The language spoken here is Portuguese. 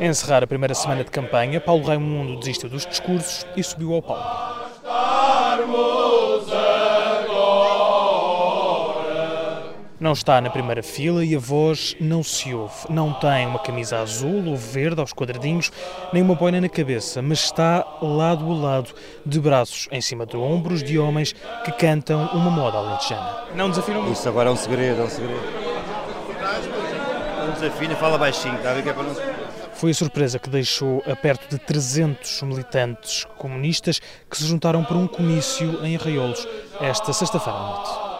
encerrar a primeira semana de campanha, Paulo Raimundo desistiu dos discursos e subiu ao palco. Não está na primeira fila e a voz não se ouve. Não tem uma camisa azul ou verde aos quadradinhos, nem uma boina na cabeça, mas está lado a lado, de braços em cima de ombros de homens que cantam uma moda alentejana. Não desafinam muito. Isso agora é um segredo, é um segredo. Não desafina, fala baixinho, está a ver que é para não... Foi a surpresa que deixou a perto de 300 militantes comunistas que se juntaram para um comício em Arraiolos esta sexta-feira à noite.